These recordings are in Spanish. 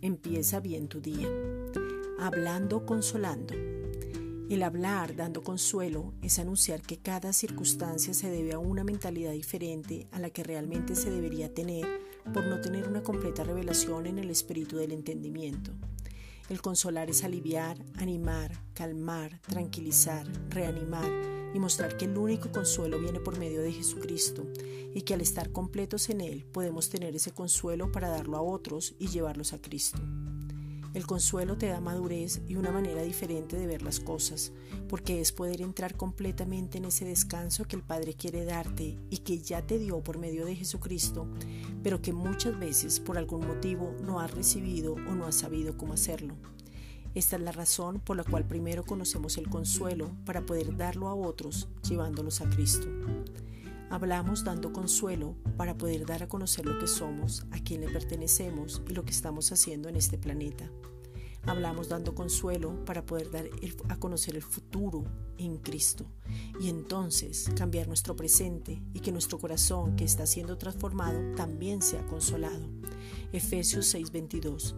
Empieza bien tu día. Hablando, consolando. El hablar dando consuelo es anunciar que cada circunstancia se debe a una mentalidad diferente a la que realmente se debería tener por no tener una completa revelación en el espíritu del entendimiento. El consolar es aliviar, animar, calmar, tranquilizar, reanimar y mostrar que el único consuelo viene por medio de Jesucristo y que al estar completos en Él podemos tener ese consuelo para darlo a otros y llevarlos a Cristo. El consuelo te da madurez y una manera diferente de ver las cosas, porque es poder entrar completamente en ese descanso que el Padre quiere darte y que ya te dio por medio de Jesucristo, pero que muchas veces por algún motivo no has recibido o no has sabido cómo hacerlo. Esta es la razón por la cual primero conocemos el consuelo para poder darlo a otros llevándolos a Cristo. Hablamos dando consuelo para poder dar a conocer lo que somos, a quién le pertenecemos y lo que estamos haciendo en este planeta. Hablamos dando consuelo para poder dar a conocer el futuro en Cristo y entonces cambiar nuestro presente y que nuestro corazón que está siendo transformado también sea consolado. Efesios 6:22,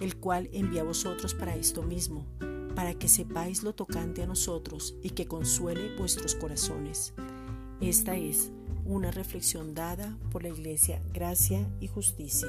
el cual envía a vosotros para esto mismo, para que sepáis lo tocante a nosotros y que consuele vuestros corazones. Esta es una reflexión dada por la Iglesia Gracia y Justicia.